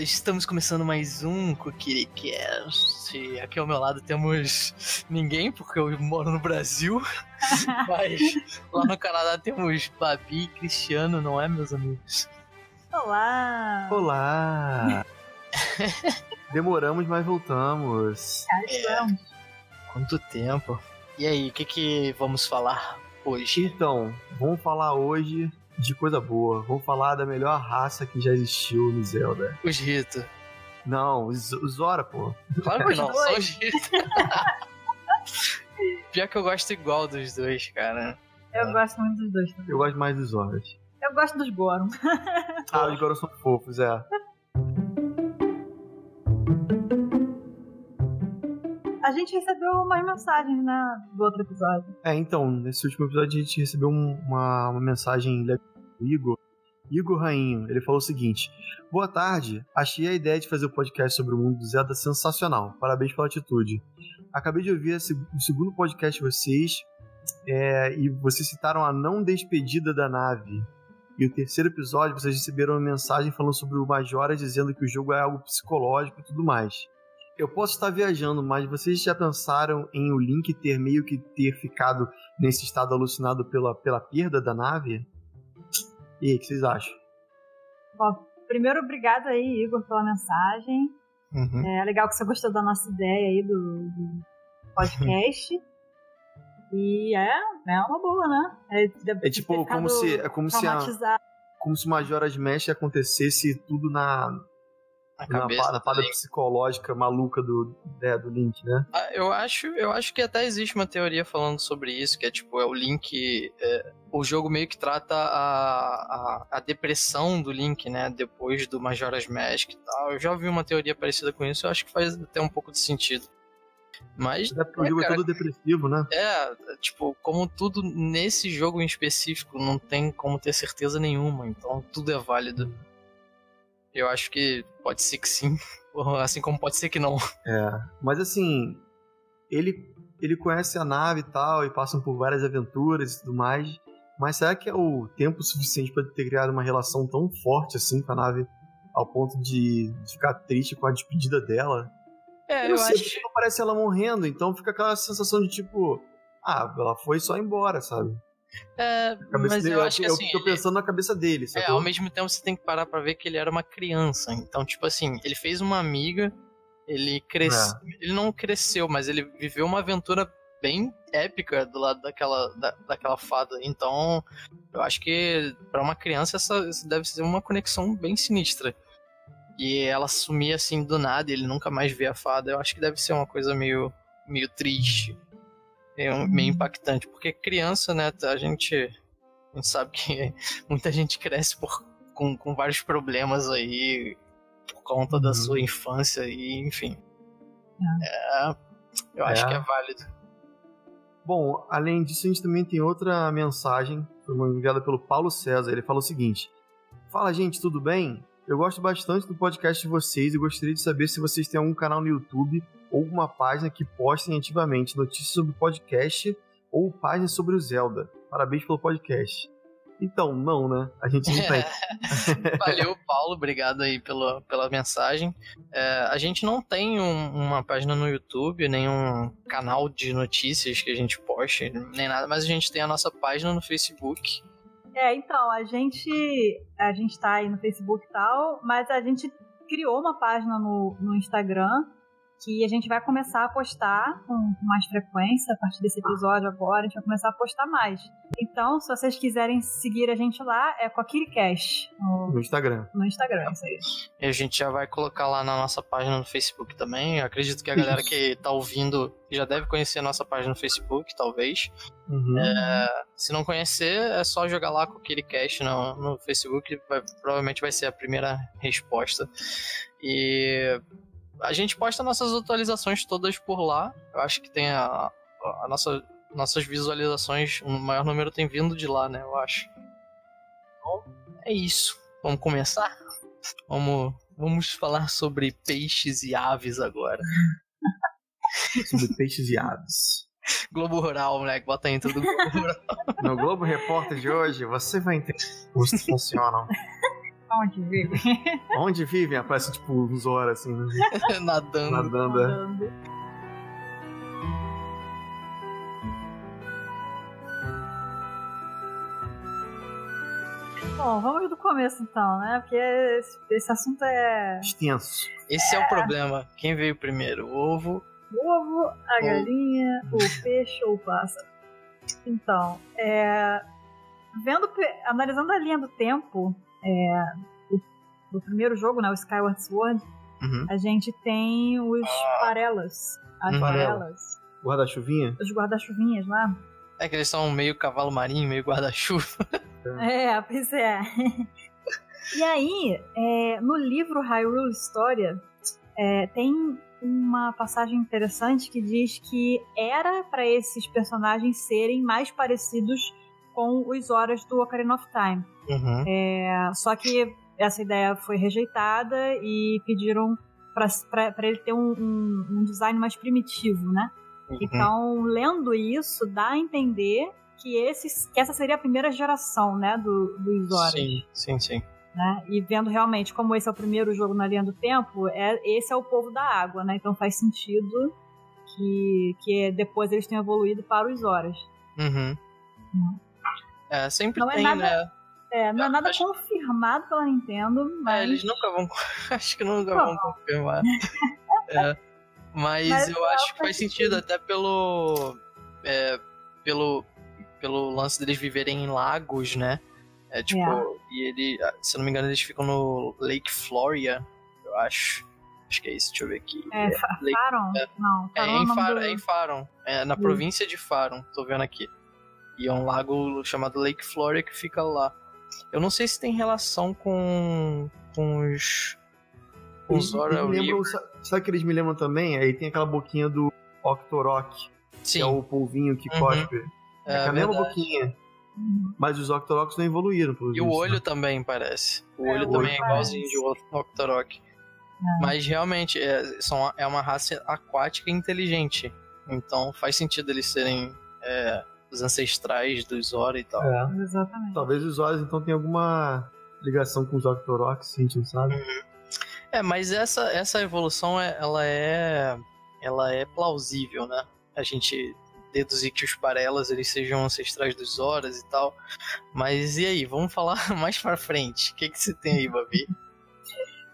Estamos começando mais um Cast. Aqui ao meu lado temos ninguém, porque eu moro no Brasil. Mas lá no Canadá temos Babi e Cristiano, não é, meus amigos? Olá! Olá! Demoramos, mas voltamos. É, quanto tempo? E aí, o que, que vamos falar hoje? Então, vamos falar hoje de coisa boa. Vamos falar da melhor raça que já existiu no Zelda. Os Rito. Não, os, os Zora, pô. Claro que não, só os Rito. Pior que eu gosto igual dos dois, cara. Eu é. gosto muito dos dois também. Eu gosto mais dos Zoras. Eu gosto dos Goron. ah, os Goron são fofos, é. A gente recebeu umas mensagens, né, do outro episódio. É, então, nesse último episódio a gente recebeu uma, uma mensagem do Igor. Igor Rainho, ele falou o seguinte: Boa tarde, achei a ideia de fazer o podcast sobre o mundo do Zelda sensacional. Parabéns pela atitude. Acabei de ouvir o segundo podcast de vocês é, e vocês citaram a não despedida da nave. E o terceiro episódio, vocês receberam uma mensagem falando sobre o Majora dizendo que o jogo é algo psicológico e tudo mais. Eu posso estar viajando, mas vocês já pensaram em o Link ter meio que ter ficado nesse estado alucinado pela, pela perda da nave? E aí, o que vocês acham? Bom, primeiro, obrigado aí, Igor, pela mensagem. Uhum. É legal que você gostou da nossa ideia aí do, do podcast. e é, é uma boa, né? É, é tipo, como se, é como se a, como se Majora's Mask acontecesse tudo na, a cabeça na parada psicológica maluca do, é, do Link, né? Ah, eu acho, eu acho que até existe uma teoria falando sobre isso, que é tipo, é o Link. É, o jogo meio que trata a, a, a, depressão do Link, né? Depois do Majora's Mask e tal. Eu já ouvi uma teoria parecida com isso, eu acho que faz até um pouco de sentido. Mas. É porque o jogo é, cara, é todo depressivo, né? É, tipo, como tudo nesse jogo em específico, não tem como ter certeza nenhuma, então tudo é válido. Eu acho que pode ser que sim, assim como pode ser que não. É, mas assim, ele, ele conhece a nave e tal, e passam por várias aventuras e tudo mais, mas será que é o tempo suficiente para ter criado uma relação tão forte assim com a nave, ao ponto de, de ficar triste com a despedida dela? É, eu, eu sei, acho. Não parece ela morrendo, então fica aquela sensação de tipo, ah, ela foi só embora, sabe? É, mas dele, eu acho que eu, assim, eu tô pensando na cabeça dele. É, ao mesmo tempo você tem que parar pra ver que ele era uma criança. Então, tipo assim, ele fez uma amiga, ele cresceu. É. Ele não cresceu, mas ele viveu uma aventura bem épica do lado daquela, da, daquela fada. Então, eu acho que para uma criança essa, essa deve ser uma conexão bem sinistra. E ela sumir assim do nada, ele nunca mais vê a fada. Eu acho que deve ser uma coisa meio, meio triste é meio impactante, porque criança, né, a gente, a gente sabe que muita gente cresce por, com, com vários problemas aí por conta uhum. da sua infância e enfim. É, eu acho é. que é válido. Bom, além disso, a gente também tem outra mensagem, enviada pelo Paulo César. Ele falou o seguinte: Fala, gente, tudo bem? Eu gosto bastante do podcast de vocês e gostaria de saber se vocês têm algum canal no YouTube ou uma página que postem ativamente notícias sobre o podcast ou páginas sobre o Zelda. Parabéns pelo podcast. Então, não, né? A gente não tem. Valeu, Paulo. Obrigado aí pela, pela mensagem. É, a gente não tem um, uma página no YouTube, nem um canal de notícias que a gente poste, nem nada, mas a gente tem a nossa página no Facebook, é, então, a gente a gente tá aí no Facebook e tal, mas a gente criou uma página no, no Instagram que a gente vai começar a postar com mais frequência a partir desse episódio agora, a gente vai começar a postar mais. Então, se vocês quiserem seguir a gente lá, é com a KiriCast. No, no Instagram. No Instagram, isso aí. E a gente já vai colocar lá na nossa página no Facebook também. Eu acredito que a galera que tá ouvindo já deve conhecer a nossa página no Facebook, talvez. Uhum. É, se não conhecer, é só jogar lá com o KiriCast no, no Facebook, vai, provavelmente vai ser a primeira resposta. E a gente posta nossas atualizações todas por lá. Eu acho que tem a, a nossa, nossas visualizações, o maior número tem vindo de lá, né? Eu acho. Então, é isso. Vamos começar? Vamos, vamos falar sobre peixes e aves agora. sobre peixes e aves. Globo Rural, moleque, bota aí tudo Globo Rural. No Globo Repórter de hoje, você vai entender como isso funciona. Onde vive? Onde vivem? Aparece tipo uns horas assim. Nadando. Nadando. é. Andando. Bom, vamos do começo então, né? Porque esse, esse assunto é Extenso. Esse é o problema. Quem veio primeiro? O ovo. o ovo, a galinha, o peixe ou o pássaro. Então, é, vendo, analisando a linha do tempo é, do, do primeiro jogo, né, o Skyward Sword, Uhum. a gente tem os farelas, as Uhum. farelas, Guarda-chuvinha? os guarda-chuvinhas lá. É que eles são meio cavalo marinho, meio guarda-chuva. É, pois é. e aí, é, no livro Hyrule História, é, tem uma passagem interessante que diz que era para esses personagens serem mais parecidos com os Horas do Ocarina of Time. Uhum. É, só que essa ideia foi rejeitada e pediram para ele ter um, um- um design mais primitivo, né? Uhum. Então, lendo isso, dá a entender que, esses, que essa seria a primeira geração, né, do, dos Horas. Sim, sim, sim. Né? E vendo realmente como esse é o primeiro jogo na linha do tempo, é, esse é o povo da água, né? Então faz sentido que, que depois eles tenham evoluído para os Horas. Uhum. Uhum. É, sempre Não é tem, nada- né? É, não é nada acho- confirmado pela Nintendo, É, mas... eles nunca vão. Acho que nunca Não. vão confirmar. É. Mas, Mas eu é, acho que faz faz sentido, até pelo. é, pelo. Pelo lance deles viverem em lagos, né? É tipo. É. E ele. se eu não me engano, eles ficam no Lake Floria, eu acho. Acho que é isso, deixa eu ver aqui. É, Fa- Lake- Faron? Não, É Faron em, Far, do- é em Faron. É na província de Faron, tô vendo aqui. E é um lago chamado Lake Floria que fica lá. Eu não sei se tem relação com, com os. Com os Zora lembram- sabe que eles me lembram também? Aí tem aquela boquinha do Octorok, que Sim, é o polvinho que Uhum. cospe. é, É, a mesma boquinha. Mas os Octoroks não evoluíram, pelo E o visto, olho né? também parece. O É, olho o também olho é igualzinho parece. de o- Octorok. Mas realmente é, são, é uma raça aquática e inteligente. Então faz sentido eles serem é, os ancestrais dos Zora e tal. É. Exatamente. Talvez os olhos então tenham alguma ligação com os Octoroks, a gente não sabe. É, mas essa, essa evolução é, ela é ela é plausível, né? A gente deduzir que os Parelas eles sejam ancestrais dos Zoras e tal. Mas e aí, vamos falar mais pra frente. O que, que você tem aí, Babi?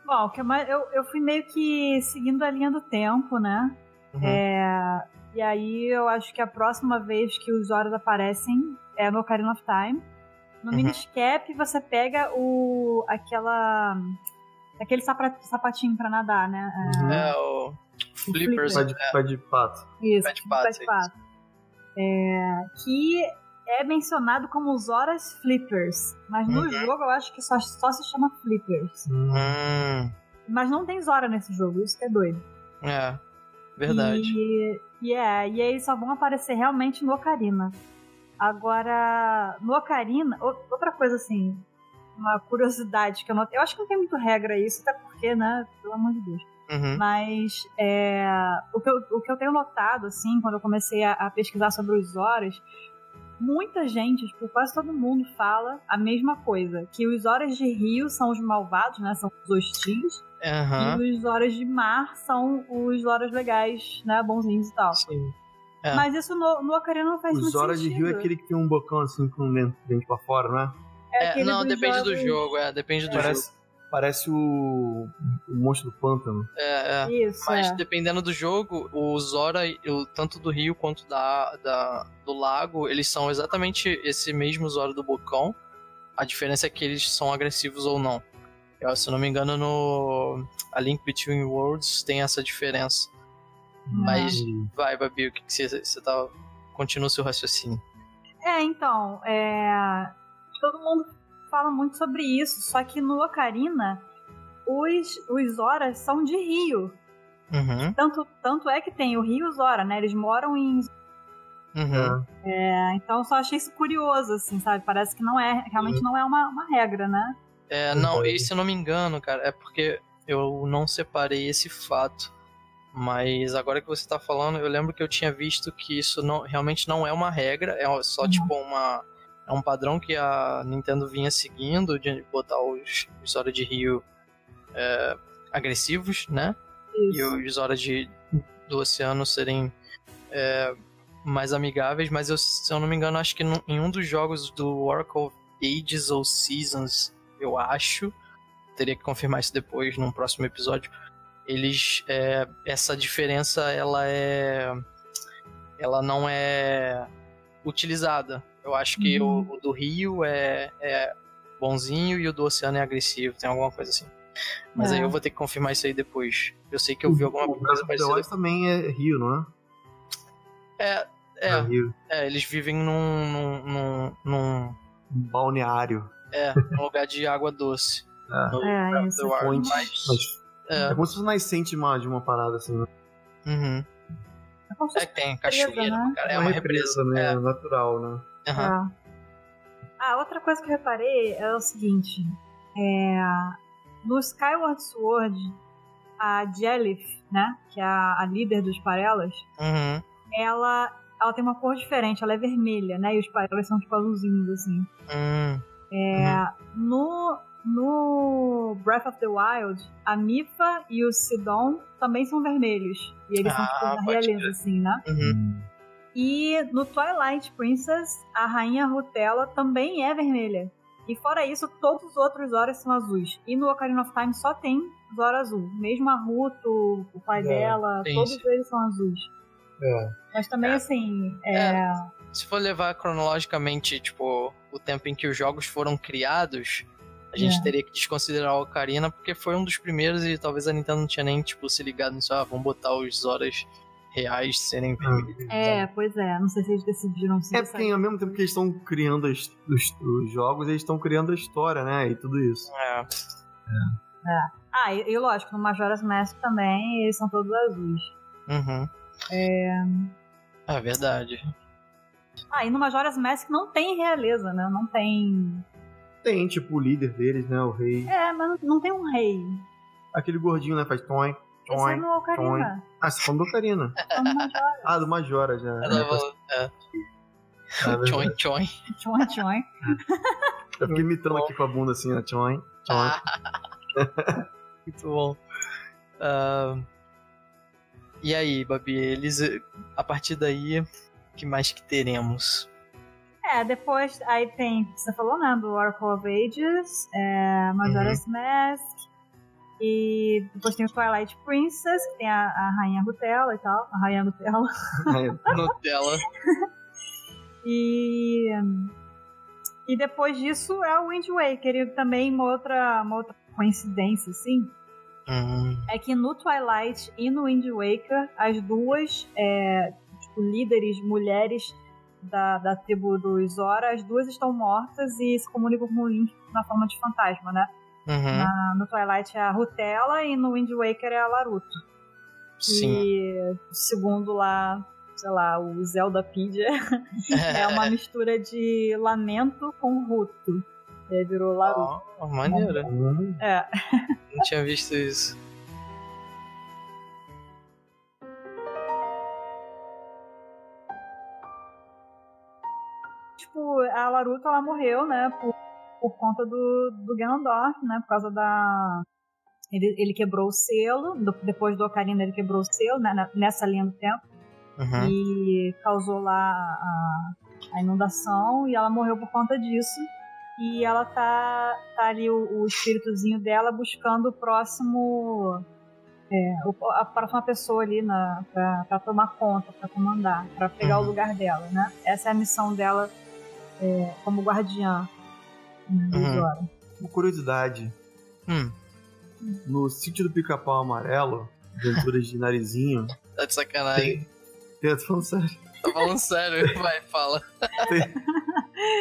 Bom, o que mais- eu, eu fui meio que seguindo a linha do tempo, né? Uhum. É, e aí eu acho que a próxima vez que os Horas aparecem é no Ocarina of Time. No Uhum. Miniscap você pega o aquela aquele sapa- sapatinho pra nadar, né? Uhum. É o Flippers. Pé de, pé de pato. Isso, Pé de pato, pé de pato. É, que é mencionado como os Horas Flippers. Mas no Uhum. jogo eu acho que só, só se chama Flippers. Hum, Mas não tem Zora nesse jogo, isso que é doido. é, verdade. E, e é, e eles só vão aparecer realmente no Ocarina. Agora, no Ocarina, outra coisa assim, uma curiosidade que eu notei. Eu acho que não tem muito regra isso, até porque, né, pelo amor de Deus. Uhum. Mas é, o, que eu, o que eu tenho notado, assim, quando eu comecei a, a pesquisar sobre os Horas, muita gente, tipo, quase todo mundo fala a mesma coisa. Que os Horas de Rio são os malvados, né? São os hostis. Aham. E os Horas de Mar são os Horas legais, né? Bonzinhos e tal. Sim. É. Mas isso no, no Ocarina não faz Os muito Zora de sentido. Rio é aquele que tem um bocão assim com dente, dente pra fora, não é? É É, não, depende do jogos- jogo, é, depende do jogo. Parece, parece o, o monstro do pântano. É, é. Isso, Mas é. dependendo do jogo, o Zora, o, tanto do rio quanto da, da, do lago, eles são exatamente esse mesmo Zora do Bocão. A diferença é que eles são agressivos ou não. Eu, se eu não me engano, no A Link Between Worlds tem essa diferença. Mas E- vai, Babi, o que, que você, você tá. Continua o seu raciocínio. É, então, é... todo mundo fala muito sobre isso, só que no Ocarina, os, os Zoras são de rio. Uhum, Tanto, tanto é que tem o Rio Zora, né? Eles moram em. uhum. É. é, então eu só achei isso curioso, assim, sabe? Parece que não é, realmente não é uma, uma regra, né? É, não, e se eu não me engano, cara, é porque eu não separei esse fato. Mas agora que você tá falando, eu lembro que eu tinha visto que isso não, realmente não é uma regra, é só uhum. tipo uma. É um padrão que a Nintendo vinha seguindo de botar os, os Hora de Rio é, agressivos, né? Isso. E os Hora de, do Oceano serem é, mais amigáveis, mas eu, se eu não me engano, acho que em um dos jogos do Oracle Ages ou Seasons, eu acho, teria que confirmar isso depois num próximo episódio. Eles é, essa diferença ela é ela não é utilizada. Eu acho que uhum. o, o, do Rio é, é bonzinho e o do oceano é agressivo, tem alguma coisa assim. Mas é. aí eu vou ter que confirmar isso aí depois. Eu sei que eu vi alguma coisa parecida. O também é Rio, não é? É, é. É, é eles vivem num, num, num, num... balneário. É, num lugar de água doce. É, no, é isso. Mas, é. é como se fosse nascente de uma, de uma parada assim, né? Uhum. É, é tem cachoeira, né? cara. É uma, uma represa, represa né? É. natural, né? Uhum. Ah, outra coisa que eu reparei é o seguinte: é, no Skyward Sword, a Jellyf, né? Que é a, a líder dos Parelas, uhum. ela, ela tem uma cor diferente, ela é vermelha, né? E os Parelas são tipo azulzinhos, assim. Uhum. É, no, no Breath of the Wild, a Mifa e o Sidon também são vermelhos. E eles ah, são tipo na realeza, assim, né? Uhum. E no Twilight Princess, a rainha Rutella também é vermelha. E fora isso, todos os outros Zoras são azuis. E no Ocarina of Time só tem Zora azul. Mesmo a Ruto, o pai é, dela, todos isso. eles são azuis. É. Mas também, é. assim, é... Se for levar cronologicamente, tipo, o tempo em que os jogos foram criados, a gente é. teria que desconsiderar o Ocarina, porque foi um dos primeiros e talvez a Nintendo não tinha nem, tipo, se ligado nisso. Ah, vamos botar os Zoras reais serem permitidos. É, pois é. Não sei se eles decidiram se É porque ao mesmo tempo que eles estão criando os, os, os, jogos, eles estão criando a história, né? E tudo isso. É. É. é. Ah, e, e, lógico, no Majora's Mask também eles são todos azuis. Uhum. É... É verdade. Ah, e no Majora's Mask não tem realeza, né? Não tem... Tem, tipo, o líder deles, né? O rei. É, mas não tem um rei. Aquele gordinho, né? Faz toin. Esse é no Ocarina. Ah, você falou do Ocarina. ah, do Majora já. É. Tchoin, tchoin. Tchoin, tchoin. Eu fiquei imitando aqui com a bunda assim, ó. Tchoin, tchoin. Muito bom. Uh, e aí, Babi, eles, a partir daí, que mais que teremos? É, depois, aí tem, você falou, né, do Oracle of Ages, é, Majora's uhum. Mask, e depois tem o Twilight Princess, que tem a, a Rainha Nutella e tal. A Rainha Nutella. Nutella. e. E depois disso é o Wind Waker. E também uma outra, uma outra coincidência, assim. Uhum. É que no Twilight e no Wind Waker, as duas é, líderes mulheres da, da tribo dos Zora, as duas estão mortas e se comunicam com o Link na forma de fantasma, né? Uhum. Na, no Twilight é a Rutella e no Wind Waker é a Laruto. Sim. E segundo lá, sei lá, o Zeldapedia, é uma mistura de lamento com Ruto. E aí virou Laruto. Oh, maneira. É. Não tinha visto isso. Tipo, a Laruto ela morreu, né, por por conta do, do Ganondorf, né? Por causa da. Ele, ele quebrou o selo, do, depois do Ocarina ele quebrou o selo, né? Nessa linha do tempo. Uhum. E causou lá a, a, inundação e ela morreu por conta disso. E ela tá, tá ali, o, o espíritozinho dela, buscando o próximo. É, a próxima pessoa ali na, pra, pra tomar conta, pra comandar, pra pegar uhum. o lugar dela, né? Essa é a missão dela é, como guardiã Uhum. Uma curiosidade. Hum. No sítio do pica-pau amarelo, aventuras de narizinho. Tá de sacanagem. Tem, tô falando sério. Tô falando sério, vai, fala. Tem,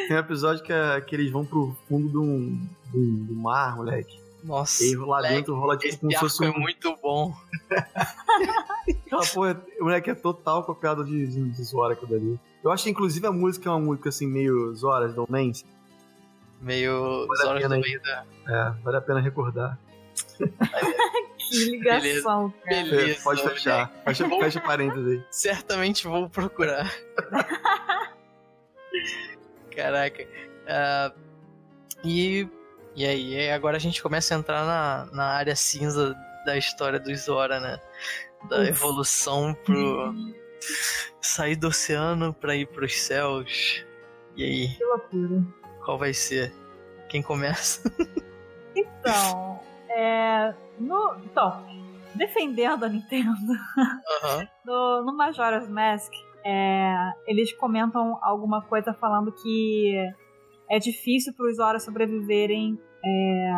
tem um episódio que, é, que eles vão pro fundo do, do, do mar, moleque. Nossa. E lá moleque, dentro rola tipo como se fosse. Um... é muito bom. Aquela porra, o moleque é total copiado de, de, de Zora aquilo dali. Eu acho que inclusive a música é uma música assim, meio Zora, do Nance. Meio vale Zora do da... É, vale a pena recordar. que ligação, Beleza, Beleza pode fechar. Fecha, fecha parênteses aí. Certamente vou procurar. Caraca. Uh, e, e aí, agora a gente começa a entrar na, na área cinza da história do Zora, né? Da evolução pro. Sair do oceano pra ir pros céus. E aí? Que loucura. Qual vai ser? Quem começa? então, é. No, então, defendendo a Nintendo, uhum. no, no Majora's Mask, é, eles comentam alguma coisa falando que é difícil para os Zora sobreviverem é,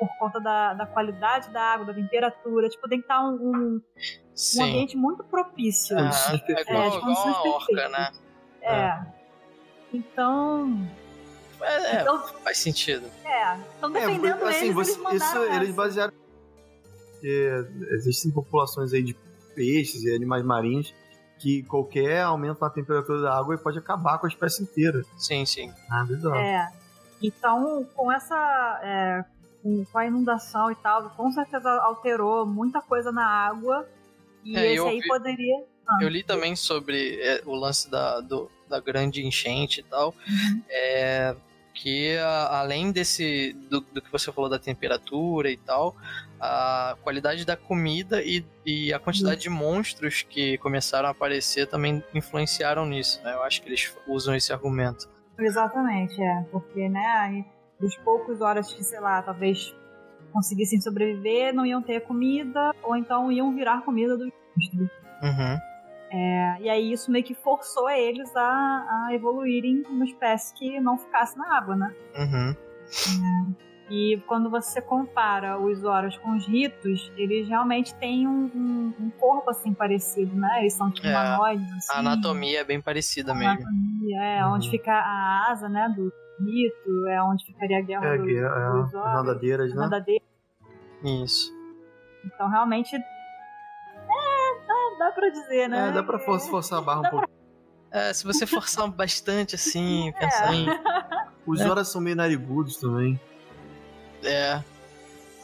por conta da, da qualidade da água, da temperatura. Tipo, tem que estar um, um, um ambiente muito propício. Ah, é, igual, é, igual a orca, né? É. é. Então. É, é, então, faz sentido. É, estão defendendo é, assim, eles, você, eles isso eles basearam. existem populações aí de peixes e animais marinhos que qualquer aumento na temperatura da água pode acabar com a espécie inteira. Sim, sim. Ah. É. Então, com essa. É, com a inundação e tal, com certeza alterou muita coisa na água. E é, esse aí vi, poderia. Ah, eu li também sobre é, o lance da, do, da grande enchente e tal. Uhum. É, que a, além desse do, do, que você falou da temperatura e tal, a qualidade da comida e, e a quantidade uhum. de monstros que começaram a aparecer também influenciaram nisso. Né? Eu acho que eles usam esse argumento. Exatamente, é. Porque, né, aí, dos poucos horas que, sei lá, talvez conseguissem sobreviver, não iam ter comida, ou então iam virar comida dos monstros. Uhum. É, e aí isso meio que forçou eles a, a evoluírem uma espécie que não ficasse na água, né? Uhum. É, e quando você compara os Zoras com os ritos, eles realmente têm um, um, um corpo assim parecido, né? Eles são tipo é, humanoides. Assim. A anatomia é bem parecida a mesmo. Anatomia, é, uhum. onde fica a asa, né, do rito, é onde ficaria a guerra é, do, é, dos Zoras. Nadadeiras, né? Nadadeiras. Isso. Então realmente dá pra dizer, né? É, dá pra forçar a barra um pouco. É, se você forçar bastante assim, é. pensar em. Os horas são meio narigudos também. É.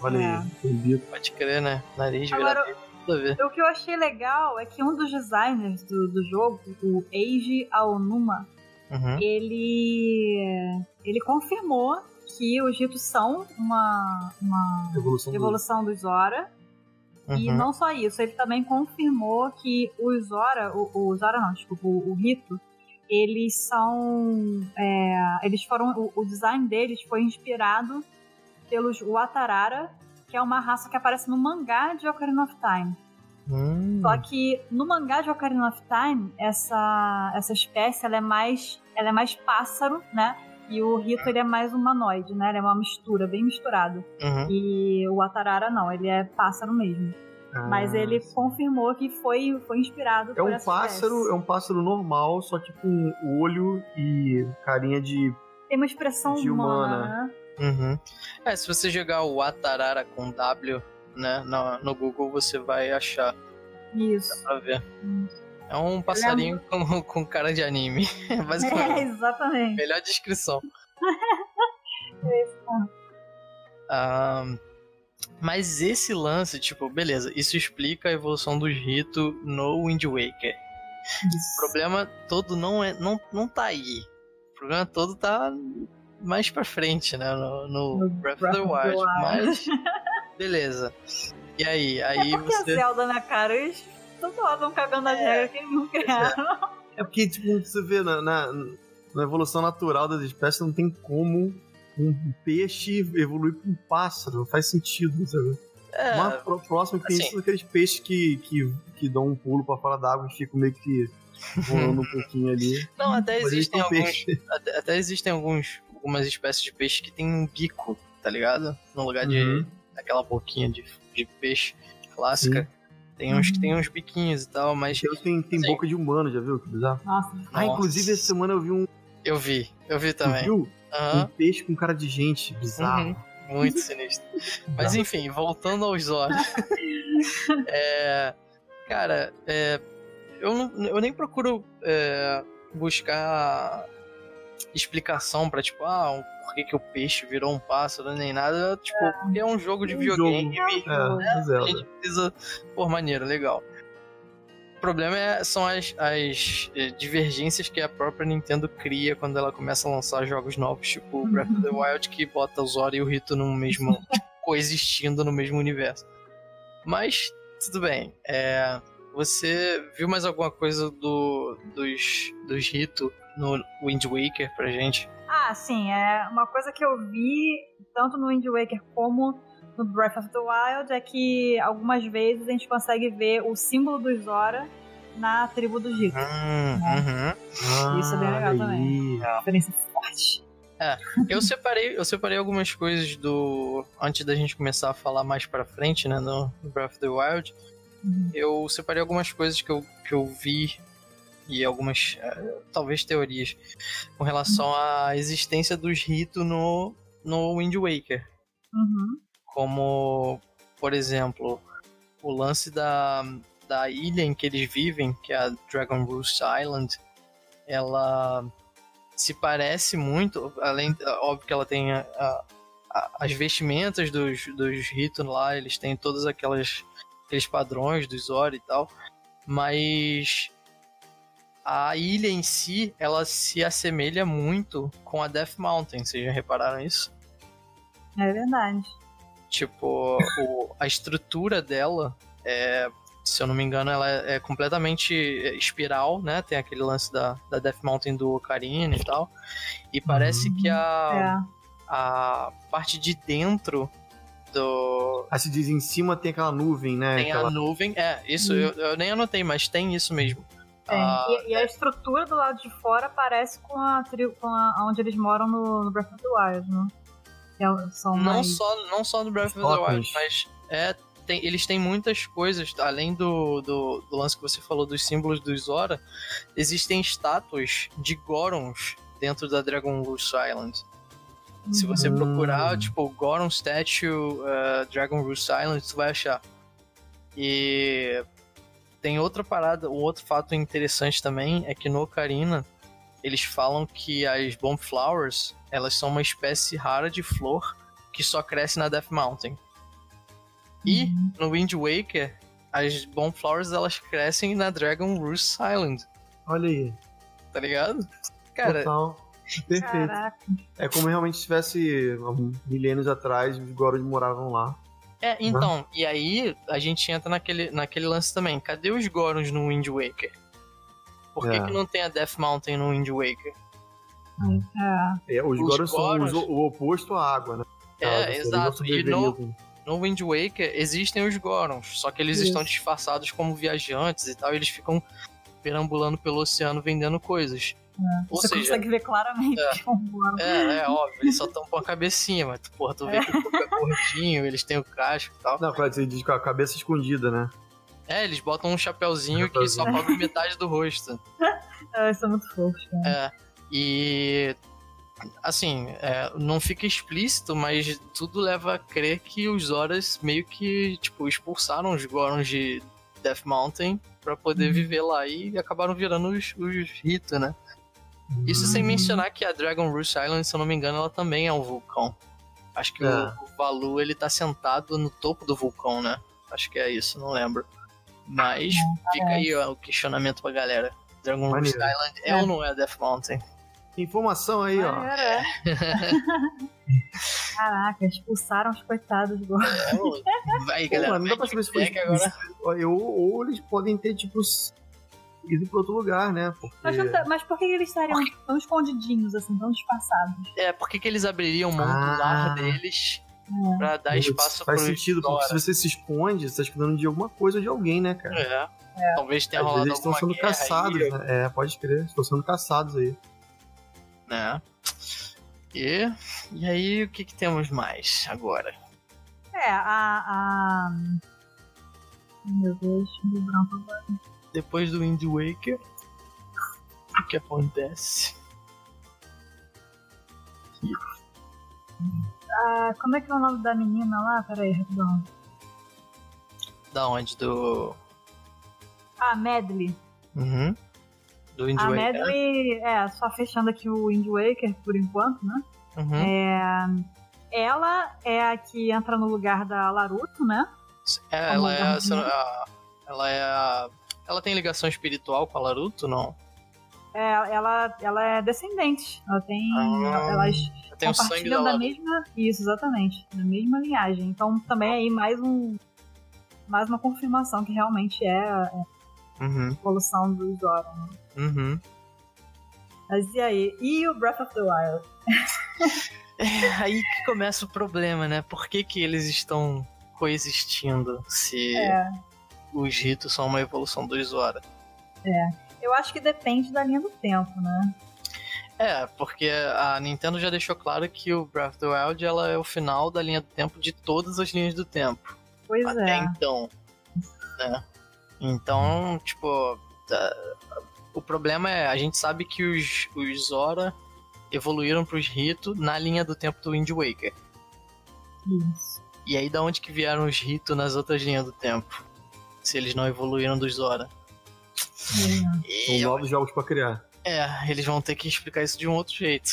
Olha é. aí, Pode crer, né? Nariz Agora, virado. O que eu achei legal é que um dos designers do, do jogo, o Eiji Aonuma, uhum. ele. ele confirmou que os ritos são uma, uma evolução, evolução do... dos Zora Uhum. E não só isso, ele também confirmou que o Zora, o, o Zora não, desculpa, o, o Rito, eles são. É, eles foram. O, o, design deles foi inspirado pelos Watarara, que é uma raça que aparece no mangá de Ocarina of Time. Hum. Só que no mangá de Ocarina of Time, essa, essa espécie ela é mais. Ela é mais pássaro, né? E o Rito ele é mais humanoide, né? Ele é uma mistura, bem misturado. Uhum. E o Atarara não, ele é pássaro mesmo. Ah, Mas ele confirmou que foi, foi inspirado é por um pássaro espécie. É um pássaro normal, só que com olho e carinha de. Tem uma expressão de humana, humana. né? Uhum. É, se você jogar o Atarara com W né, no, no Google, você vai achar. Isso. Dá pra ver. Isso. É um passarinho é com, com cara de anime. Basicamente. É, exatamente. Melhor descrição. mas esse lance, tipo, beleza, isso explica a evolução do Rito no Wind Waker. Isso. O problema todo não é não, não tá aí. O problema todo tá mais pra frente, né? No, no, no Breath, of the Wild. Mas, beleza. E aí? Aí é porque você... a Zelda, na cara, eles toda hora estão cagando as é. regras que eles não criaram. É porque, tipo, você vê na, na, na, evolução natural das espécies, não tem como um peixe evoluir com um pássaro. Não faz sentido, sabe? É, Uma próxima que tem assim, aqueles peixes que, que, que dão um pulo pra fora d'água e ficam meio que voando um pouquinho ali. Não, até existem alguns. Até, até, existem alguns, algumas espécies de peixe que tem um bico, tá ligado? No lugar de uhum. daquela boquinha de, de peixe clássica. Sim. Tem uns que tem uns biquinhos e tal, mas. Tem, tem assim, boca de humano, já viu? Que bizarro. Nossa. Ah, inclusive essa semana eu vi um. Eu vi, eu vi também. viu? Uhum. Um peixe com cara de gente, bizarro. Uhum. Muito sinistro. Mas enfim, voltando aos olhos. é, cara, é, eu, não, eu nem procuro é, buscar explicação pra, tipo, ah, por que, que o peixe virou um pássaro, nem nada. Tipo, é, é um jogo de um videogame. Jogo. É, né? A gente precisa. Por maneiro, legal. O problema é, são as, as eh, divergências que a própria Nintendo cria quando ela começa a lançar jogos novos, tipo Breath of the uhum. Wild, que bota o Zora e o Rito no mesmo. coexistindo no mesmo universo. Mas, tudo bem. É, você viu mais alguma coisa do, dos, dos Rito no Wind Waker pra gente? Ah, sim. É uma coisa que eu vi tanto no Wind Waker como no Breath of the Wild é que algumas vezes a gente consegue ver o símbolo do Zora na tribo do Rito. Hum, né? uhum. Isso é bem legal também. Uma diferença forte. É, eu separei, eu separei algumas coisas do antes da gente começar a falar mais para frente, né, no Breath of the Wild. Uhum. Eu separei algumas coisas que eu, que eu vi e algumas uh, talvez teorias com relação à existência dos ritos no no Wind Waker. Uhum. Como, por exemplo, o lance da da ilha em que eles vivem, que é a Dragon Roost Island, ela se parece muito, além, óbvio que ela tem a, a, as vestimentas dos, dos Riton lá, eles têm todas aquelas aqueles padrões do Zora e tal, mas a ilha em si, ela se assemelha muito com a Death Mountain, vocês já repararam isso? É verdade. Tipo, o, a estrutura dela é se eu não me engano, ela é, completamente espiral, né? Tem aquele lance da, da Death Mountain do Ocarina e tal. E parece uhum. que a, é. a parte de dentro do. Ah, se diz em cima tem aquela nuvem, né? Tem aquela... a nuvem, é, isso uhum. eu, eu, nem anotei, mas tem isso mesmo. Ah, e, e, a estrutura do lado de fora parece com a, com a onde eles moram no, no Breath of the Wild, né? É, são não, mais... só, não só no Breath of the Wild, mas é, tem, eles têm muitas coisas, além do, do, do, lance que você falou dos símbolos dos Zora, existem estátuas de Gorons dentro da Dragon Roost Island. Se você hum. procurar, tipo, Goron Statue uh, Dragon Roost Island, você vai achar. E tem outra parada, um outro fato interessante também é que no Ocarina eles falam que as Bomb Flowers elas são uma espécie rara de flor que só cresce na Death Mountain. E uhum. no Wind Waker, as Bonflowers elas crescem na Dragon Roost Island. Olha aí. Tá ligado? Cara. Total. Perfeito. Caraca. É como realmente tivesse milênios atrás, os Gorons moravam lá. É, então, e aí a gente entra naquele, naquele lance também. Cadê os Gorons no Wind Waker? Por que, é. que não tem a Death Mountain no Wind Waker? É, os, os Gorons, Gorons são o oposto à água, né? É, exato. E no, no Wind Waker existem os Gorons, só que eles Isso. estão disfarçados como viajantes e tal, e eles ficam perambulando pelo oceano vendendo coisas. É, Ou você seja, consegue ver claramente é, que é um. É, é óbvio, eles só estão com a cabecinha, mas porra, tu vê é. que o corpo é curtinho, eles têm o casco e tal. Não, claro, você diz com a cabeça escondida, né? É, eles botam um chapéuzinho que só cobre metade do rosto. É, isso é muito fofo. É, e assim, é, não fica explícito, mas tudo leva a crer que os Zoras meio que, tipo, expulsaram os Gorons de Death Mountain para poder uhum. viver lá e acabaram virando os, os Rito, né? Isso sem mencionar que a Dragon Roost Island, se eu não me engano, ela também é um vulcão. Acho que é. o, o Valu, ele tá sentado no topo do vulcão, né? Acho que é isso, não lembro. Mas fica aí ó, o questionamento pra galera. Dragon Roost Island é, é ou não é Death Mountain? Informação aí, ó. É. Caraca, expulsaram os coitados do Vai, galera. Pô, não dá pra saber se foi agora. Eu, ou eles podem ter, tipo, ido pra outro lugar, né? Porque... Mas, tá, mas por que eles estariam tão escondidinhos, assim, tão disfarçados? É, por que, eles abririam mão ah. do lar deles é. pra dar espaço Faz sentido, porque se você se esconde, você tá escondendo de alguma coisa ou de alguém, né, cara? É. é. Talvez tenha Às rolado vezes estão sendo caçados, aí. né? É, pode crer, estão sendo caçados aí né? E, e aí, o que, que temos mais agora? É, a. a... Meu Deus, meu branco agora. Depois do Wind Waker, o que acontece? Ah, como é que é o nome da menina lá? Peraí, rapidão. Da onde? Do. Ah, Medley. Uhum. Do Wind a Waker. Medley, é, só fechando aqui o Wind Waker por enquanto, né? Uhum. É, ela é a que entra no lugar da Laruto, né? É, ela é, a, a, ela é a, Ela tem ligação espiritual com a Laruto, não? É, ela, ela é descendente. Ela tem. Ah, elas tem da, compartilham da Laruto. mesma. Isso, exatamente. Da mesma linhagem. Então também aí mais um. Mais uma confirmação que realmente é a Uhum, evolução do Zoro. né? uhum. Mas e aí? E o Breath of the Wild? É aí que começa o problema, né? Por que, que eles estão coexistindo se É, os ritos são uma evolução do Zora? eu acho que depende da linha do tempo, né? É, porque a Nintendo já deixou claro que o Breath of the Wild ela é o final da linha do tempo de todas as linhas do tempo. Pois até é. então. Né? Então, tipo, tá- o problema é, a gente sabe que os, os Zora evoluíram pros Rito na linha do tempo do Wind Waker. Isso. E aí, da onde que vieram os Rito nas outras linhas do tempo? Se eles não evoluíram dos Zora. É. São novos jogos pra criar. é, eles vão ter que explicar isso de um outro jeito.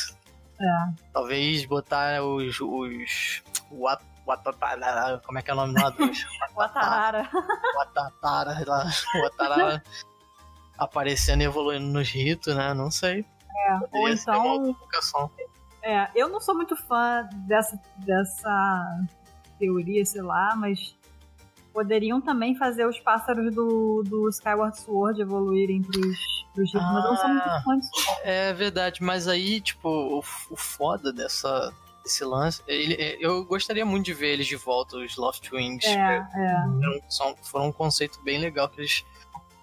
É. Talvez botar os. os Wat- Watatara, como é que é o nome lá dos? O Atarara. Watatara, lá, Watarara aparecendo e evoluindo nos ritos, né? Não sei. É. Ou Poderia uma então. É, eu não sou muito fã dessa, dessa teoria, sei lá, mas poderiam também fazer os pássaros do, do Skyward Sword evoluírem pros, pros ritos, mas eu não sou muito Ah. fã disso. É verdade, mas aí, tipo, o, o foda dessa, desse lance. ele- é, eu gostaria muito de ver eles de volta, os Loft Wings. É, é. Foram, são- foram um conceito bem legal que eles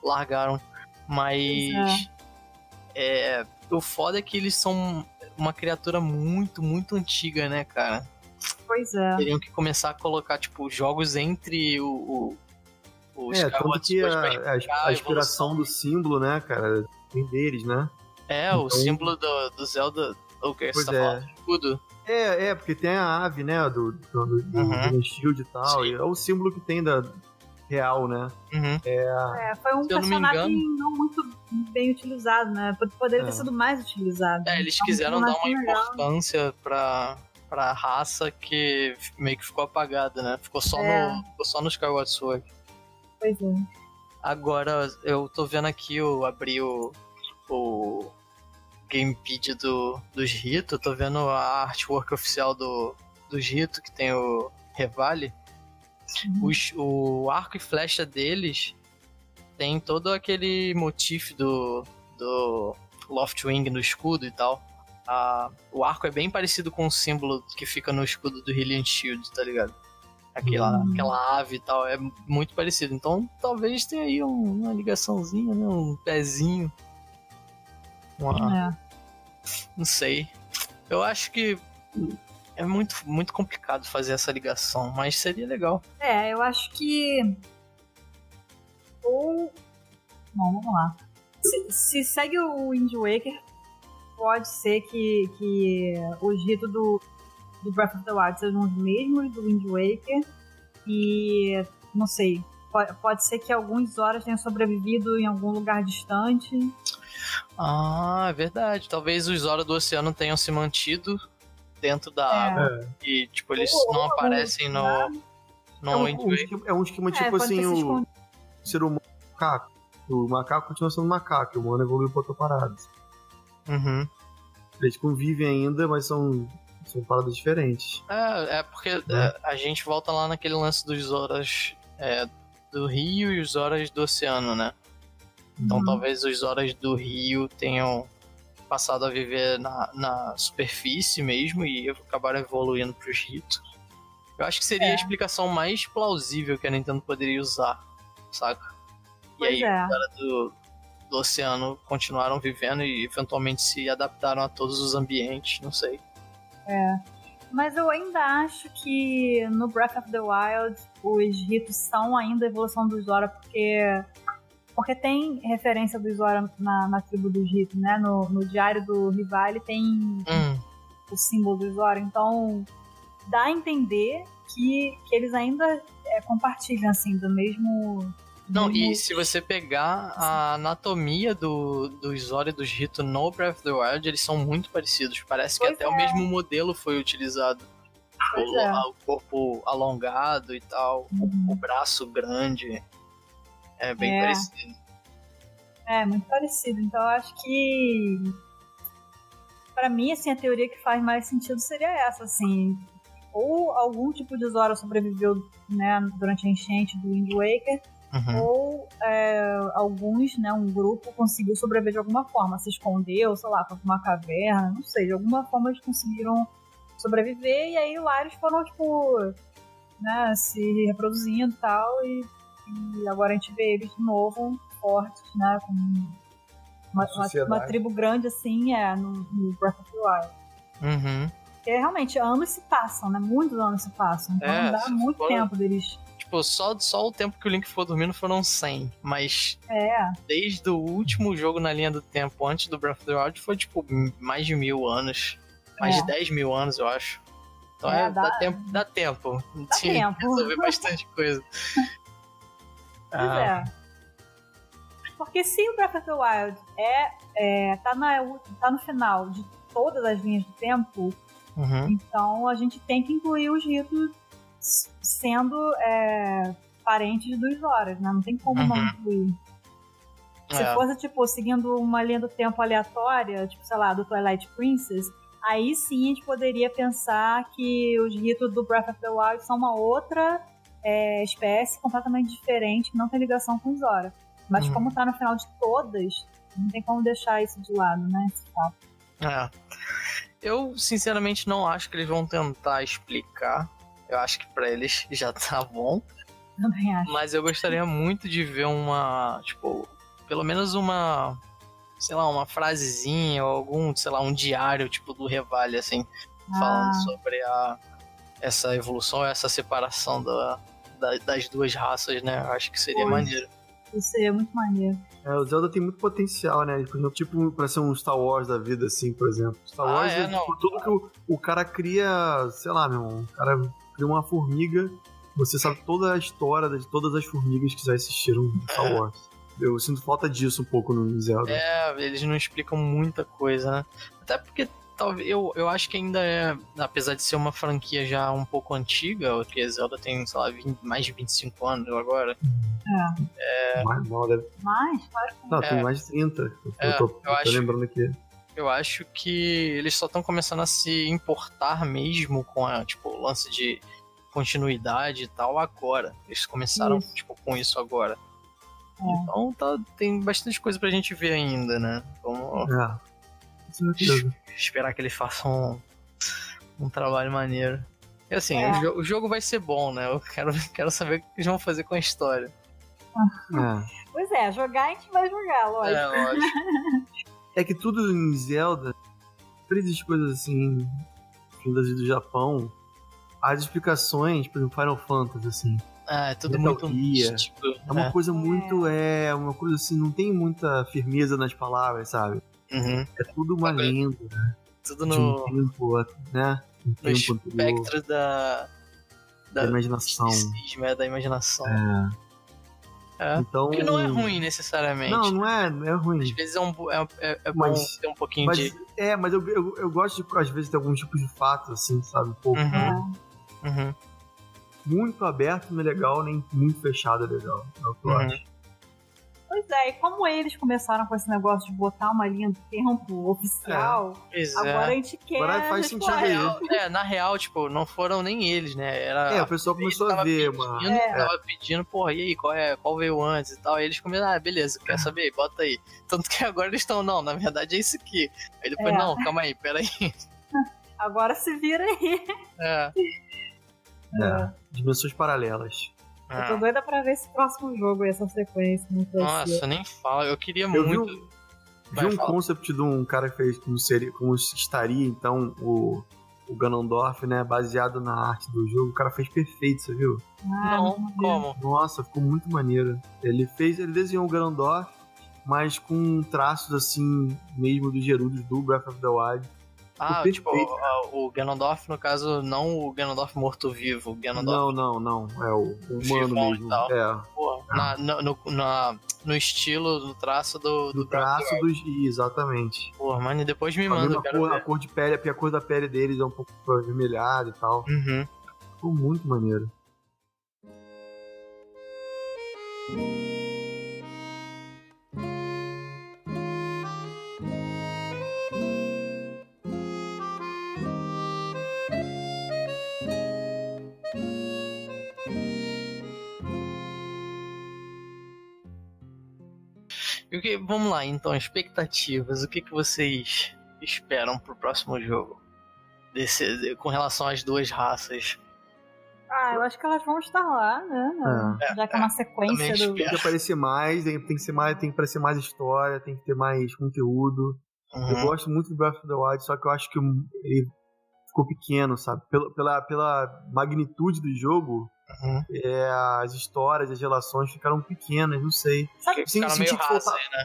largaram. Mas. é, o foda é que eles são uma criatura muito, muito antiga, né, cara? Pois é. Teriam que começar a colocar, tipo, jogos entre o. o, o É, tanto que a, a, a inspiração do símbolo, né, cara, vem deles, né? É, o Então- símbolo do, do Zelda. O que você tá é. falando? Escudo. É, é, porque tem a ave, né, do, do, do, do Uhum. Golden Shield e tal, Sim. e é o símbolo que tem da real, né? Uhum. É, foi um Se eu não personagem não muito bem utilizado, né? Pod- Poderia É. ter sido mais utilizado. É, eles Então, quiseram dar uma personagem legal. importância pra, pra raça que meio que ficou apagada, né? Ficou só, É. no, ficou só no Skyward Sword. Pois é. Agora, eu tô vendo aqui, eu abri o, o Gamepedia do, dos Rito, tô vendo a artwork oficial do, dos Rito, que tem o Revale. Uhum. Os- o arco e flecha deles tem todo aquele motif do, do Loftwing no escudo e tal. Ah, o arco é bem parecido com o símbolo que fica no escudo do Hylian Shield, tá ligado? Aquela, Hum. aquela ave e tal, é muito parecido. Então talvez tenha aí um- uma ligaçãozinha, né? Um pezinho. Uma, É. não sei. Eu acho que é muito, muito complicado fazer essa ligação, mas seria legal. É, eu acho que. Ou. Bom, vamos lá. Se, se segue o Wind Waker, pode ser que, que os ritos do, do Breath of the Wild sejam os mesmos do Wind Waker. E. Não sei. Pode, pode ser que alguns horas tenham sobrevivido em algum lugar distante. Ah, é verdade. Talvez os Zora do Oceano tenham se mantido dentro da É. água e, tipo, eles Ou- não ou aparecem no, É no um, Wind Waker. esquema, é um esquema É, tipo pode assim, o ser humano macaco. O macaco continua sendo macaco, o humano evoluiu pra outra parada. Uhum. Eles convivem ainda, mas são, são paradas diferentes. É, é porque é, a gente volta lá naquele lance dos Zoras é, do Rio e os Zoras do Oceano, né? Então Uhum. talvez os Zoras do Rio tenham passado a viver na, na superfície mesmo e acabaram evoluindo pros ritos. Eu acho que seria É. a explicação mais plausível que a Nintendo poderia usar, saca? E Pois aí, é. os caras do, do oceano continuaram vivendo e eventualmente se adaptaram a todos os ambientes, não sei. Mas eu ainda acho que no Breath of the Wild os ritos são ainda a evolução do Zora, porque porque tem referência do Zora na, na tribo dos ritos, né? No, no diário do Rivale tem Hum, o símbolo do Zora, então dá a entender que, que eles ainda é, compartilham assim do mesmo Não, e se você pegar a anatomia do, do Zora e do Rito no Breath of the Wild, eles são muito parecidos. Parece que Pois até é. o mesmo modelo foi utilizado. O, é. o corpo alongado e tal, o, o braço grande. É bem É. parecido. É, muito parecido. Então eu acho que. Pra mim, assim, a teoria que faz mais sentido seria essa, assim. Ou algum tipo de Zora sobreviveu né, durante a enchente do Wind Waker, Uhum. ou é, alguns, né, um grupo conseguiu sobreviver de alguma forma, se escondeu, sei lá, foi pra uma caverna, não sei, de alguma forma eles conseguiram sobreviver e aí lá eles foram, tipo, né, se reproduzindo e tal, e, agora a gente vê eles de novo fortes, né, com uma, uma, uma tribo grande assim, é, no, no Breath of the Wild. Uhum. Porque realmente anos se passam, né, muitos anos se passam, então É, dá muito tempo deles. Tipo, só, só o tempo que o Link ficou dormindo foram 100. Mas É, desde o último jogo na linha do tempo, antes do Breath of the Wild, foi tipo mais de mil anos. Mais É. de 10 mil anos, eu acho. Então É, é, dá, dá- tempo. Dá tempo. dá tempo. resolver bastante coisa. Pois Ah, é. Porque se o Breath of the Wild é, é, tá, na, tá no final de todas as linhas do tempo, uhum. então a gente tem que incluir os ritos sendo é, parentes dos Horas, né? Não tem como não Uhum. incluir. Se É. fosse, tipo, seguindo uma linha do tempo aleatória, tipo, sei lá, do Twilight Princess, aí sim a gente poderia pensar que os ritos do Breath of the Wild são uma outra é, espécie completamente diferente, que não tem ligação com os Zora. Mas Uhum. como tá no final de todas, não tem como deixar isso de lado, né? Esse. É. Eu, sinceramente, não acho que eles vão tentar explicar. Eu acho que pra eles já tá bom. Também acho. Mas eu gostaria muito de ver uma, tipo, pelo menos uma, sei lá, uma frasezinha ou algum, sei lá, um diário, tipo, do Revale, assim, falando Ah. sobre a, essa evolução, essa separação da, da- das duas raças, né? Eu acho que seria Pois. maneiro. Isso seria muito maneiro. É, o Zelda tem muito potencial, né? Tipo, Tipo, pra ser um Star Wars da vida, assim, por exemplo. Star Ah, Wars é, é, tipo, tudo que o, o cara cria, sei lá, meu irmão. O cara cria uma formiga, você sabe toda a história de todas as formigas que já existiram em Star É. Wars. Eu sinto falta disso um pouco no Zelda. É, eles não explicam muita coisa, né? Até porque talvez eu, eu acho que ainda é, apesar de ser uma franquia já um pouco antiga, porque Zelda tem, sei lá, 20 mais de 25 anos agora. É. Mas, não, deve... Claro que não, tem É. mais de 30. Eu É, tô, eu tô acho- lembrando aqui. Eu acho que eles só estão começando a se importar mesmo com a, tipo, o lance de continuidade e tal agora. Eles começaram, Isso. tipo, com isso agora. É. Então tá, tem bastante coisa pra gente ver ainda, né? Vamos É. Esperar que eles façam um, um trabalho maneiro. E assim, É. o, jo- o jogo vai ser bom, né? Eu quero, quero saber o que eles vão fazer com a história. É. Pois é, jogar a gente vai jogar, lógico. É, lógico. É que tudo em Zelda, três coisas assim, vindas do Japão, as explicações, por exemplo, Final Fantasy, assim, É, é tudo Metal muito Gear. místico. é uma né? coisa muito, é, uma coisa assim, não tem muita firmeza nas palavras, sabe? Uhum. É tudo uma Agora, lenda Tudo de um no, tempo, né? Um no espectro da, da da, imaginação. é, da imaginação. É. É. Então, Que não é ruim necessariamente. Não, não é, é ruim. Às vezes é, um, é, é, é bom Mas- ter um pouquinho Mas, de. é, mas eu, eu, eu gosto de, às vezes, ter alguns tipos de fatos, assim, sabe? Um pouco. Uhum. Uhum. Muito aberto não é legal, nem muito fechado é legal. É o que eu Uhum. acho. Pois é, e como eles começaram com esse negócio de botar uma linha do tempo oficial, Pois agora a é. gente quer. Agora faz sentido Na aí. real, é, na real, tipo, não foram nem eles, né? Era É, o pessoal começou a ver pedindo, uma. É. Tava pedindo, porra, e aí, qual, é, qual veio antes e tal. Aí eles começaram, ah, beleza, quer saber? Bota aí. Tanto que agora eles estão, não, na verdade é isso aqui. Aí depois, É. não, calma aí, peraí. Agora se vira aí. É. É, dimensões paralelas. Eu tô doida pra ver esse próximo jogo, essa sequência. Não sei se- Nossa, nem fala. Eu queria Eu vi muito. um, Vai, vi um concept de um cara que fez como, seria, como estaria, então, o, o Ganondorf, né? Baseado na arte do jogo. O cara fez perfeito, você viu? Ah, não, como? Nossa, ficou muito maneiro. Ele fez, ele desenhou o Ganondorf, mas com traços assim, mesmo dos Gerudos do Breath of the Wild. Ah, Ficou tipo, o, o Ganondorf, no caso, não o Ganondorf morto-vivo. O Ganondorf, Não, não, não. É o, o humano e mesmo. tal. É. porra. na, no, na, no estilo, no traço do. Do, do traço dos. Exatamente. Pô, mano, depois me manda. A, cor, a cor de pele, porque a cor da pele deles é um pouco avermelhada e tal. Uhum. Ficou muito maneiro. O que, vamos lá, então, expectativas. O que, que vocês esperam pro próximo jogo? Desse, com relação às duas raças. Ah, eu acho que elas vão estar lá, né? É. Já que é uma sequência do. Tem que aparecer mais, tem, que ser mais, tem que aparecer mais história, tem que ter mais conteúdo. Uhum. Eu gosto muito do Breath of the Wild, só que eu acho que ele ficou pequeno, sabe? Pela, pela, pela magnitude do jogo, Uhum. É, as histórias, as relações ficaram pequenas, não sei. Sabe, Sim, senti que faltava, né?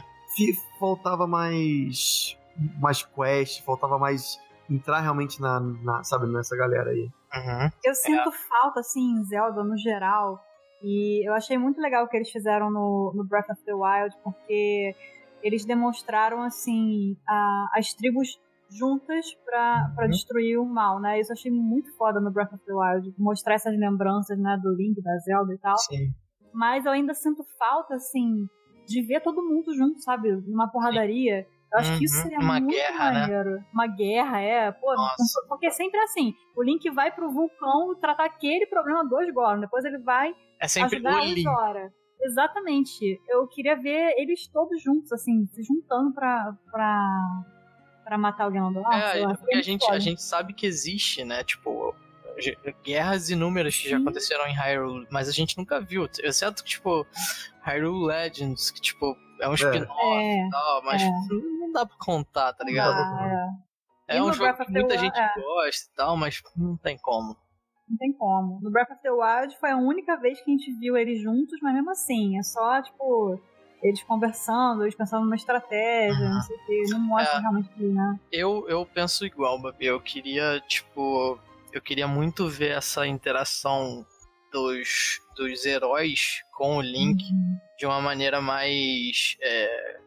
faltava mais mais quest, faltava mais entrar realmente na, na sabe, nessa galera aí. Uhum. Eu sinto é. falta, assim, em Zelda no geral. E eu achei muito legal o que eles fizeram no, no Breath of the Wild, porque eles demonstraram, assim, a, as tribos juntas para uhum. destruir o mal, né? Isso eu achei muito foda no Breath of the Wild, mostrar essas lembranças, né, do Link, da Zelda e tal. Sim. Mas eu ainda sinto falta, assim, de ver todo mundo junto, sabe? Numa porradaria. Sim. Eu acho uhum. que isso uhum. seria Uma muito guerra, né? maneiro. Né? Uma guerra, é. Pô, Nossa. porque é sempre assim. O Link vai pro vulcão tratar aquele problema dos Goron. Depois ele vai é sempre ajudar o Link. a Exatamente. Eu queria ver eles todos juntos, assim, se juntando pra, pra para matar alguém no Nossa, É, porque a gente, a gente sabe que existe, né? Tipo, guerras inúmeras que já aconteceram em Hyrule, mas a gente nunca viu. Exceto, tipo, Hyrule Legends, que, tipo, é um é. spin-off é, e tal, mas é. não dá pra contar, tá ligado? Ah, é, é um jogo que muita gente é. gosta e tal, mas não tem como. Não tem como. No Breath of the Wild foi a única vez que a gente viu eles juntos, mas mesmo assim, é só, tipo, eles conversando, eles pensando numa estratégia, não sei o que, não mostra é, realmente que, né? Eu, eu penso igual, Babi. Eu queria, tipo, eu queria muito ver essa interação dos, dos heróis com o Link uhum. de uma maneira mais. É,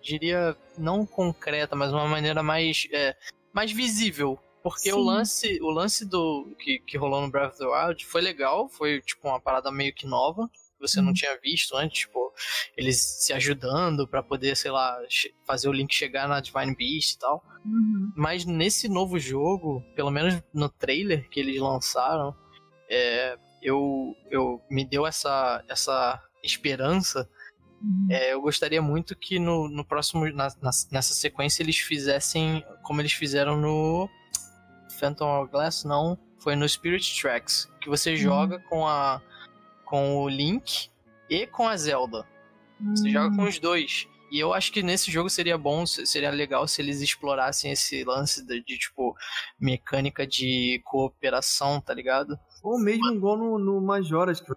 diria, não concreta, mas uma maneira mais, é, mais visível. Porque Sim. o lance, o lance do que, que rolou no Breath of the Wild foi legal, foi tipo uma parada meio que nova você não uhum. tinha visto antes, tipo, eles se ajudando para poder, sei lá, fazer o Link chegar na Divine Beast e tal. Uhum. Mas nesse novo jogo, pelo menos no trailer que eles lançaram, é, eu, eu me deu essa, essa esperança. Uhum. É, eu gostaria muito que no, no próximo, na, na, nessa sequência, eles fizessem como eles fizeram no Phantom Hourglass, não, foi no Spirit Tracks, que você uhum. joga com a com o Link e com a Zelda. Você hum. joga com os dois. E eu acho que nesse jogo seria bom, seria legal se eles explorassem esse lance de, de tipo, mecânica de cooperação, tá ligado? Ou mesmo igual no, no Majoras, que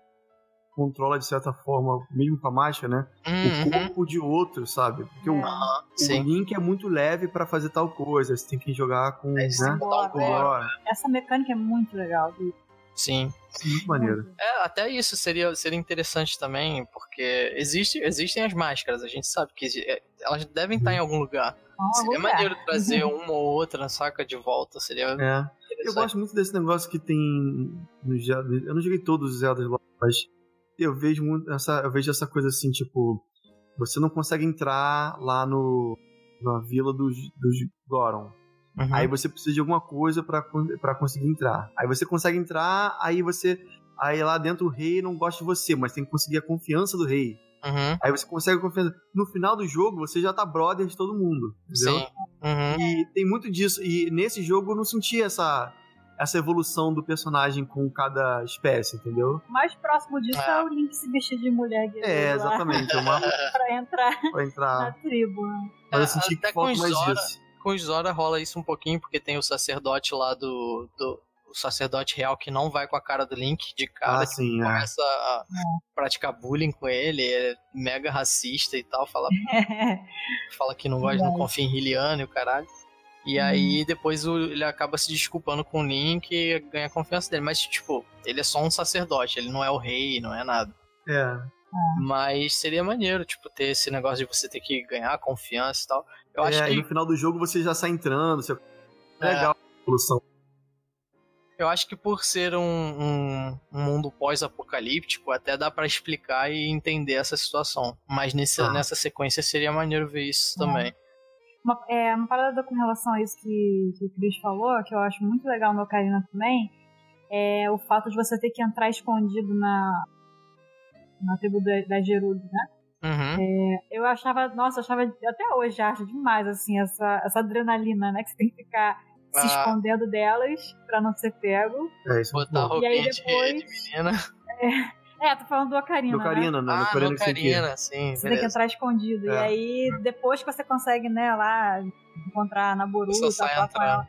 controla de certa forma, mesmo com a máscara, né? Uhum. O corpo de outro, sabe? Porque uhum. o, o Link é muito leve para fazer tal coisa, você tem que jogar com. É, né? Agora, Essa mecânica é muito legal, viu? Sim. Muito maneiro. É, até isso seria, seria interessante também, porque existe, existem as máscaras, a gente sabe que é, elas devem estar em algum lugar. Oh, seria maneiro trazer uma ou outra, saca, de volta, seria... É. Eu gosto muito desse negócio que tem no Zelda, eu não joguei todos os Zelda, mas eu vejo muito essa, eu vejo essa coisa assim, tipo, você não consegue entrar lá no na vila dos, dos Goron. Uhum. Aí você precisa de alguma coisa para conseguir entrar. Aí você consegue entrar, aí você. Aí lá dentro o rei não gosta de você, mas tem que conseguir a confiança do rei. Uhum. Aí você consegue a confiança. No final do jogo, você já tá brother de todo mundo. Entendeu? Sim. Uhum. E tem muito disso. E nesse jogo eu não senti essa, essa evolução do personagem com cada espécie, entendeu? O mais próximo disso ah. é o Link se vestir de mulher É, exatamente. É uma... pra entrar, pra entrar na tribo. Mas eu senti que falta mais Zora, disso com Zora rola isso um pouquinho, porque tem o sacerdote lá do, do o sacerdote real que não vai com a cara do Link de cara, ah, sim, é. começa a praticar bullying com ele, é mega racista e tal, fala, fala que não gosta, não confia em Hylian e o caralho. E uhum. aí depois o, ele acaba se desculpando com o Link e ganha a confiança dele. Mas, tipo, ele é só um sacerdote, ele não é o rei, não é nada. É. É. Mas seria maneiro, tipo, ter esse negócio de você ter que ganhar confiança e tal. Eu é, acho que. no final do jogo você já sai entrando. Você... É. Legal a evolução. Eu acho que por ser um, um, um mundo pós-apocalíptico, até dá para explicar e entender essa situação. Mas nesse, ah. nessa sequência seria maneiro ver isso é. também. Uma, é, uma parada com relação a isso que, que o Cris falou, que eu acho muito legal no Ocarina também, é o fato de você ter que entrar escondido na, na tribo da, da Gerudo, né? Uhum. É, eu achava, nossa, eu achava, até hoje acho demais, assim, essa, essa adrenalina, né? Que você tem que ficar se ah. escondendo delas pra não ser pego. É, isso Botar é e aí depois, de, menina. É, é, tô falando do Ocarina. Do Ocarina, né? né? Ah, Ocarina, do Ocarina, sim. Você beleza. tem que entrar escondido. É. E aí, depois que você consegue, né, lá, encontrar na Boruto, tá com ela,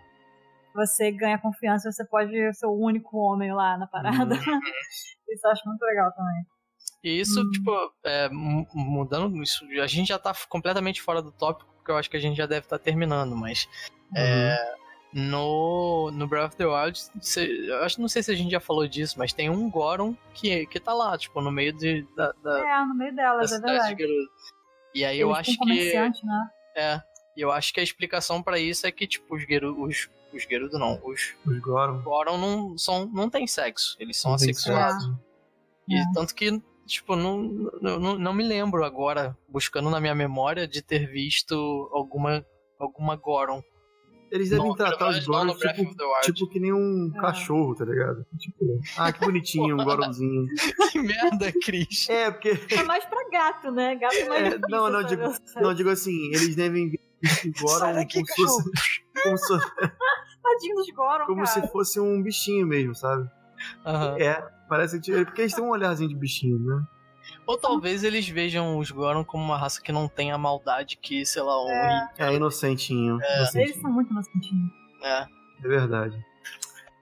você ganha confiança, você pode ser o único homem lá na parada. Uhum. isso eu acho muito legal também. E isso, hum. tipo, é, mudando isso, a gente já tá completamente fora do tópico, porque eu acho que a gente já deve estar tá terminando, mas é, uhum. é, no, no Breath of the Wild, eu acho, não sei se a gente já falou disso, mas tem um Goron que, que tá lá, tipo, no meio de, da, da É, no meio delas, é verdade. E aí Eles eu acho que. Né? É, e eu acho que a explicação para isso é que, tipo, os Gerudo, os, os Gerudo não, os, os Goron. Goron não, são, não tem sexo, eles são não assexuados. E é. tanto que tipo, não, não, não me lembro agora, buscando na minha memória, de ter visto alguma, alguma Goron. Eles devem não, tratar os Gorons tipo, tipo que nem um é. cachorro, tá ligado? Tipo, ah, que bonitinho, um Goronzinho. que merda, Cris. É, porque... É mais pra gato, né? Gato é mais é, Não, não, digo, não, digo assim, eles devem ver o Goron como se fosse... Como se... Tadinho dos Goron, Como cara. se fosse um bichinho mesmo, sabe? Uhum. É, parece que. Porque eles têm um olharzinho de bichinho, né? Ou talvez eles vejam os Goron como uma raça que não tem a maldade que, sei lá, um. É, é inocentinho, é. inocentinho. Eles são muito inocentinhos. É. É verdade.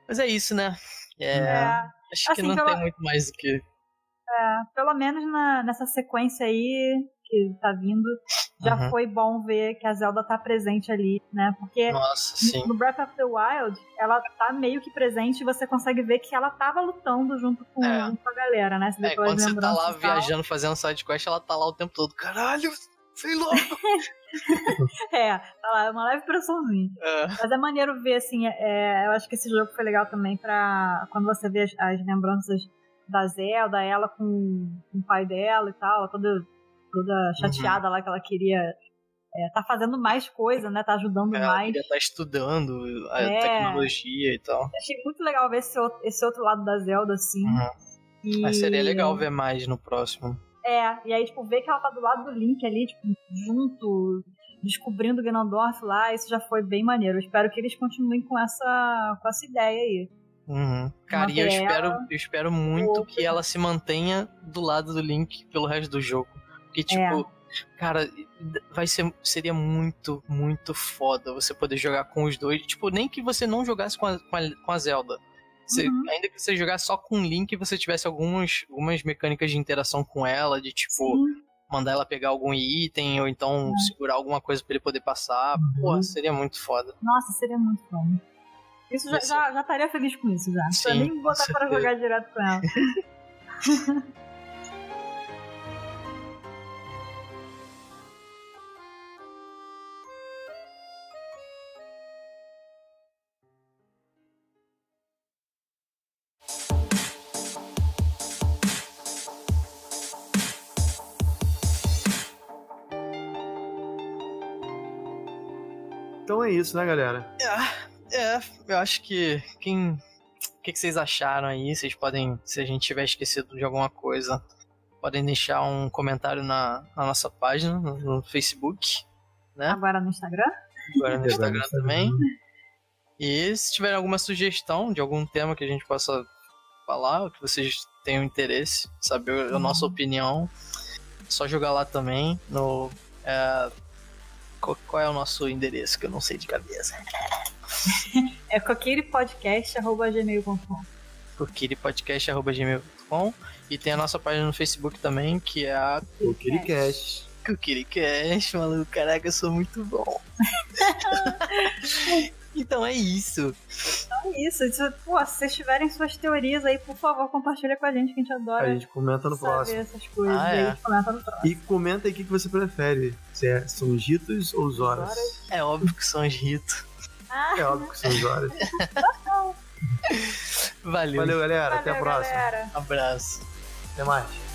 Mas é isso, né? É. é. Acho assim, que não pela... tem muito mais do que. É, pelo menos na, nessa sequência aí, que tá vindo, já uhum. foi bom ver que a Zelda tá presente ali, né? Porque Nossa, no Breath of the Wild, ela tá meio que presente e você consegue ver que ela tava lutando junto com, é. junto com a galera, né? é, quando você tá lá viajando, fazendo sidequest, ela tá lá o tempo todo. Caralho, sei lá. é, tá lá, é uma leve pressãozinha. É. Mas é maneiro ver, assim, é, eu acho que esse jogo foi legal também pra quando você vê as, as lembranças da Zelda, ela com, com o pai dela e tal, toda toda chateada uhum. lá que ela queria é, tá fazendo mais coisa, né? Tá ajudando é, mais. Queria tá estudando a é, tecnologia e tal. Achei muito legal ver esse outro, esse outro lado da Zelda, assim. Uhum. E... Mas seria legal ver mais no próximo. É, e aí, tipo, ver que ela tá do lado do Link ali, tipo, junto, descobrindo o Ganondorf lá, isso já foi bem maneiro. Eu espero que eles continuem com essa, com essa ideia aí. Uhum. Cara, e eu espero, eu espero muito que ela se mantenha do lado do Link pelo resto do jogo. Porque, tipo, é. cara, vai ser, seria muito, muito foda você poder jogar com os dois. Tipo, nem que você não jogasse com a, com a, com a Zelda. Você, uhum. Ainda que você jogasse só com o Link e você tivesse algumas, algumas mecânicas de interação com ela, de tipo, Sim. mandar ela pegar algum item, ou então uhum. segurar alguma coisa pra ele poder passar. Uhum. Pô, seria muito foda. Nossa, seria muito foda. Isso já, já, já, estaria feliz com isso já. Sim, pra nem botar pra jogar direto com ela. isso, né, galera? É, é eu acho que quem. O que, que vocês acharam aí? Vocês podem, se a gente tiver esquecido de alguma coisa, podem deixar um comentário na, na nossa página, no, no, Facebook, né? Agora no Instagram? Agora no Instagram também. E se tiverem alguma sugestão de algum tema que a gente possa falar, que vocês tenham interesse, saber a nossa uhum. opinião, é só jogar lá também no é, qual, qual, é o nosso endereço que eu não sei de cabeça? é coqueirepodcast.gmail.com coqueirepodcast.gmail.com e tem a nossa página no Facebook também, que é a Coqueiricast. Coqueiricast, maluco, caraca, eu sou muito bom. Então é isso. Então é isso. isso pô, se vocês tiverem suas teorias aí, por favor, compartilha com a gente, que a gente adora. A gente comenta no saber próximo. essas coisas. Ah, e é. a gente comenta no próximo. E comenta aí o que que você prefere. Se é, são os Ritos ou os Horas? É óbvio que são os ritos. Ah, É óbvio que são os Horas. Valeu. Valeu, galera. Até a valeu, próxima. galera. Abraço. Até mais.